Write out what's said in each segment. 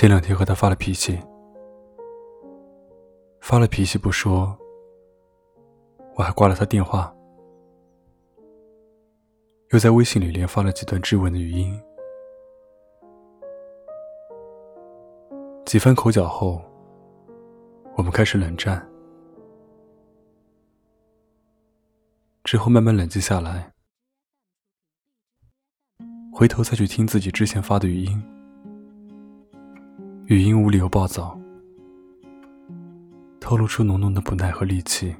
前两天和他发了脾气，发了脾气不说，我还挂了他电话，又在微信里连发了几段质问的语音。几番口角后，我们开始冷战，之后慢慢冷静下来，回头再去听自己之前发的语音。语音无理由暴躁，透露出浓浓的不耐和戾气，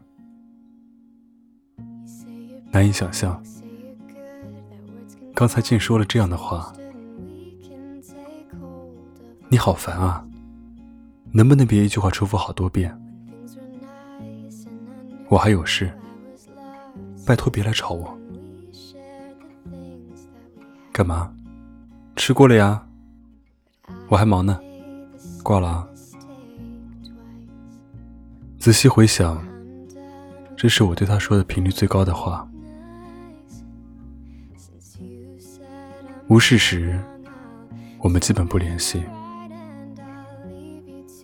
难以想象，刚才竟说了这样的话。你好烦啊！能不能别一句话重复好多遍？我还有事，拜托别来吵我。干嘛？吃过了呀？我还忙呢。挂了。仔细回想，这是我对他说的频率最高的话。无事时，我们基本不联系；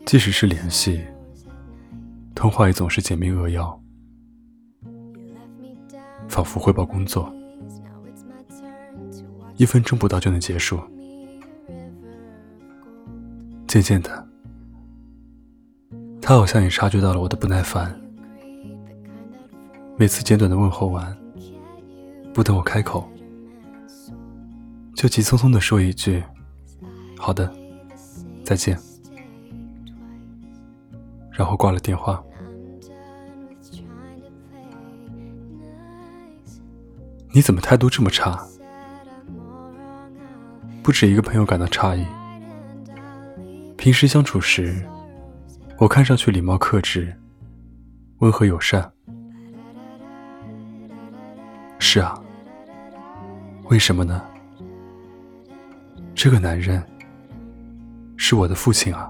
即使是联系，通话也总是简明扼要，仿佛汇报工作，一分钟不到就能结束。渐渐的，他好像也察觉到了我的不耐烦。每次简短的问候完，不等我开口，就急匆匆的说一句：“好的，再见。”然后挂了电话。你怎么态度这么差？不止一个朋友感到诧异。平时相处时，我看上去礼貌克制、温和友善。是啊，为什么呢？这个男人是我的父亲啊！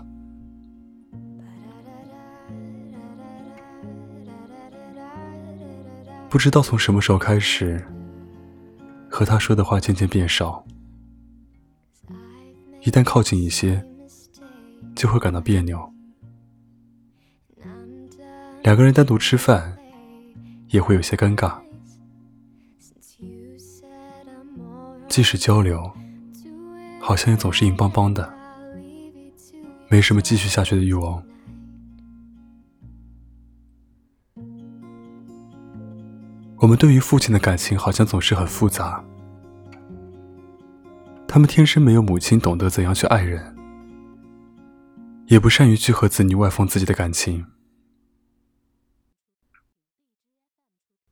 不知道从什么时候开始，和他说的话渐渐变少。一旦靠近一些。就会感到别扭。两个人单独吃饭，也会有些尴尬。即使交流，好像也总是硬邦邦的，没什么继续下去的欲望。我们对于父亲的感情好像总是很复杂。他们天生没有母亲懂得怎样去爱人。也不善于去和子女外放自己的感情。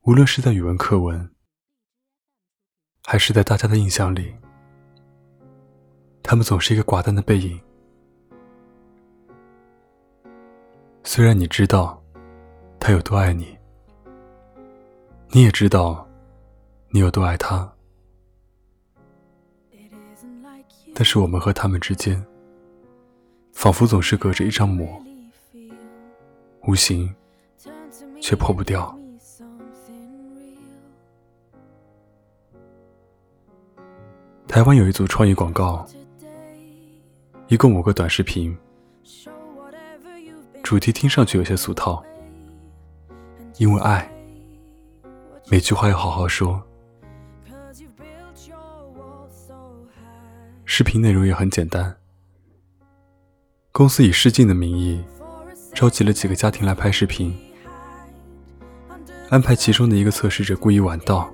无论是在语文课文，还是在大家的印象里，他们总是一个寡淡的背影。虽然你知道他有多爱你，你也知道你有多爱他，但是我们和他们之间。仿佛总是隔着一张膜，无形却破不掉。台湾有一组创意广告，一共五个短视频，主题听上去有些俗套，因为爱，每句话要好好说。视频内容也很简单。公司以试镜的名义，召集了几个家庭来拍视频，安排其中的一个测试者故意晚到，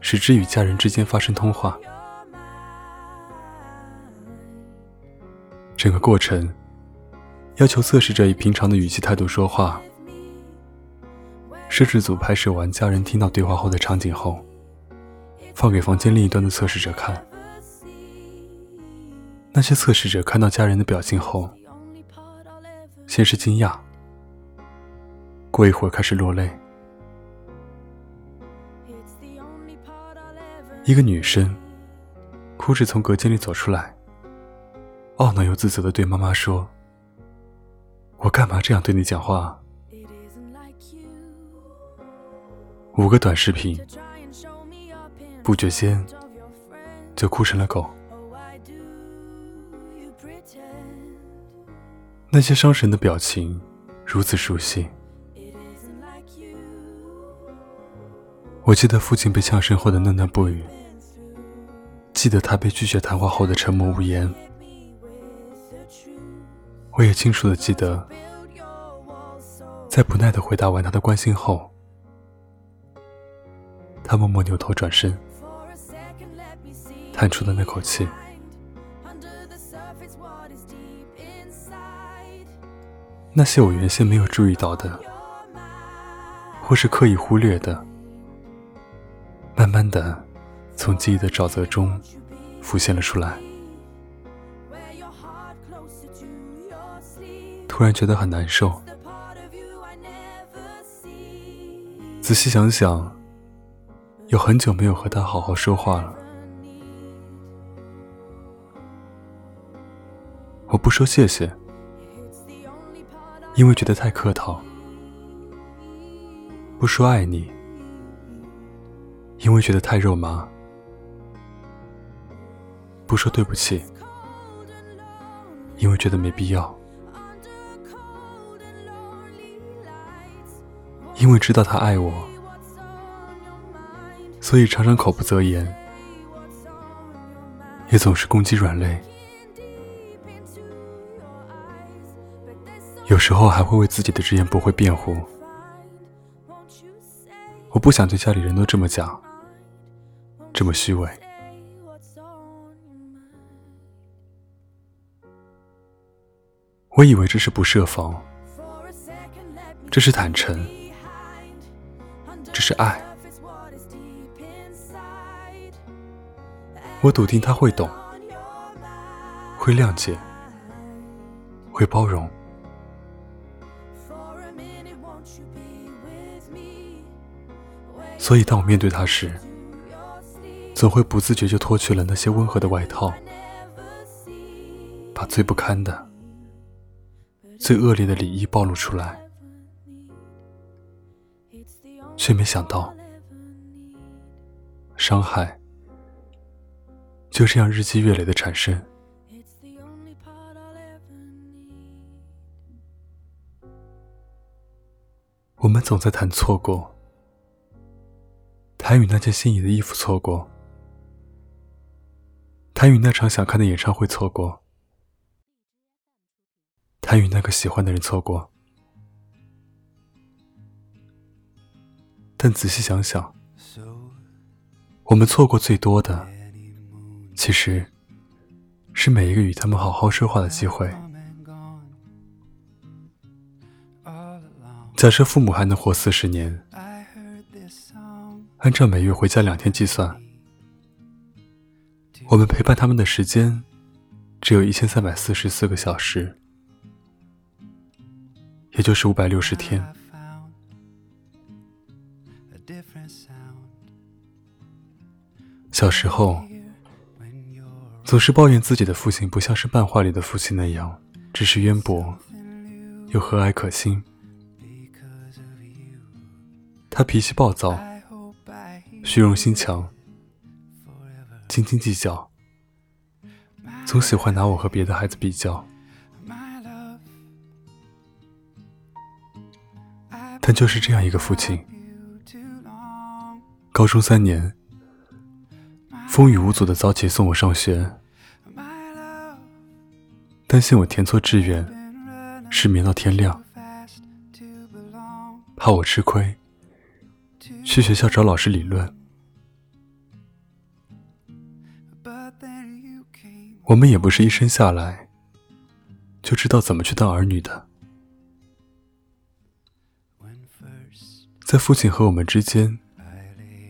使之与家人之间发生通话。整个过程要求测试者以平常的语气态度说话。摄制组拍摄完家人听到对话后的场景后，放给房间另一端的测试者看。那些测试者看到家人的表情后，先是惊讶，过一会儿开始落泪。一个女生哭着从隔间里走出来，懊恼又自责的对妈妈说：“我干嘛这样对你讲话？”五个短视频，不觉间就哭成了狗。那些伤神的表情如此熟悉。我记得父亲被呛声后的喃喃不语，记得他被拒绝谈话后的沉默无言。我也清楚的记得，在不耐的回答完他的关心后，他默默扭头转身，叹出的那口气。那些我原先没有注意到的，或是刻意忽略的。慢慢的，从记忆的沼泽中浮现了出来。突然觉得很难受。仔细想想，有很久没有和他好好说话了。我不说谢谢，因为觉得太客套；不说爱你。因为觉得太肉麻，不说对不起；因为觉得没必要；因为知道他爱我，所以常常口不择言，也总是攻击软肋，有时候还会为自己的直言不讳辩护。我不想对家里人都这么讲。这么虚伪，我以为这是不设防，这是坦诚，这是爱。我笃定他会懂，会谅解，会包容。所以，当我面对他时，总会不自觉就脱去了那些温和的外套，把最不堪的、最恶劣的礼仪暴露出来，却没想到，伤害就这样日积月累的产生。我们总在谈错过，他与那件心仪的衣服错过。他与那场想看的演唱会错过，他与那个喜欢的人错过，但仔细想想，我们错过最多的，其实是每一个与他们好好说话的机会。假设父母还能活四十年，按照每月回家两天计算。我们陪伴他们的时间只有一千三百四十四个小时，也就是五百六十天。小时候，总是抱怨自己的父亲不像是漫画里的父亲那样，知识渊博又和蔼可亲。他脾气暴躁，虚荣心强。斤斤计较，总喜欢拿我和别的孩子比较。但就是这样一个父亲，高中三年，风雨无阻的早起送我上学，担心我填错志愿，失眠到天亮，怕我吃亏，去学校找老师理论。我们也不是一生下来就知道怎么去当儿女的，在父亲和我们之间，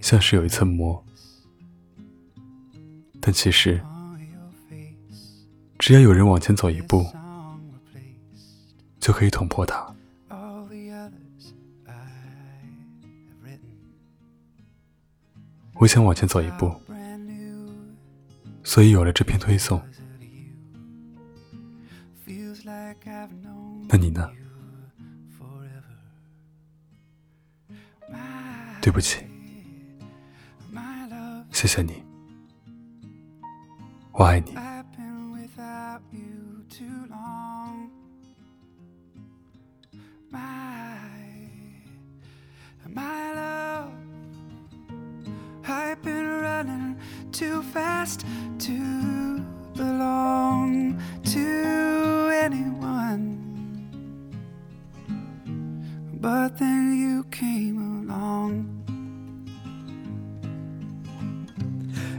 像是有一层膜，但其实，只要有人往前走一步，就可以捅破它。我想往前走一步。所以有了这篇推送，那你呢？对不起，谢谢你，我爱你。too fast to belong to anyone. But then you came along.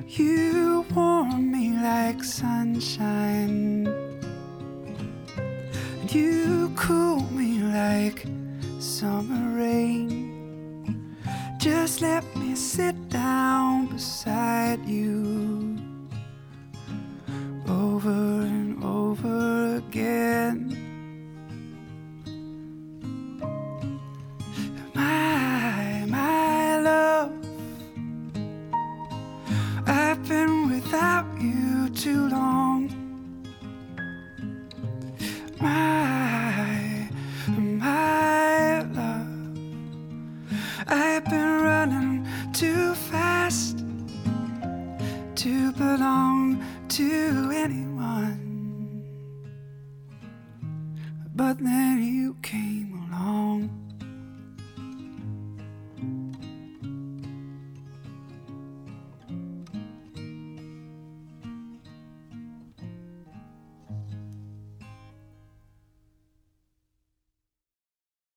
You warm me like sunshine. You cool me like summer rain. Just let me sit down beside you. Over to anyone. But then you came along.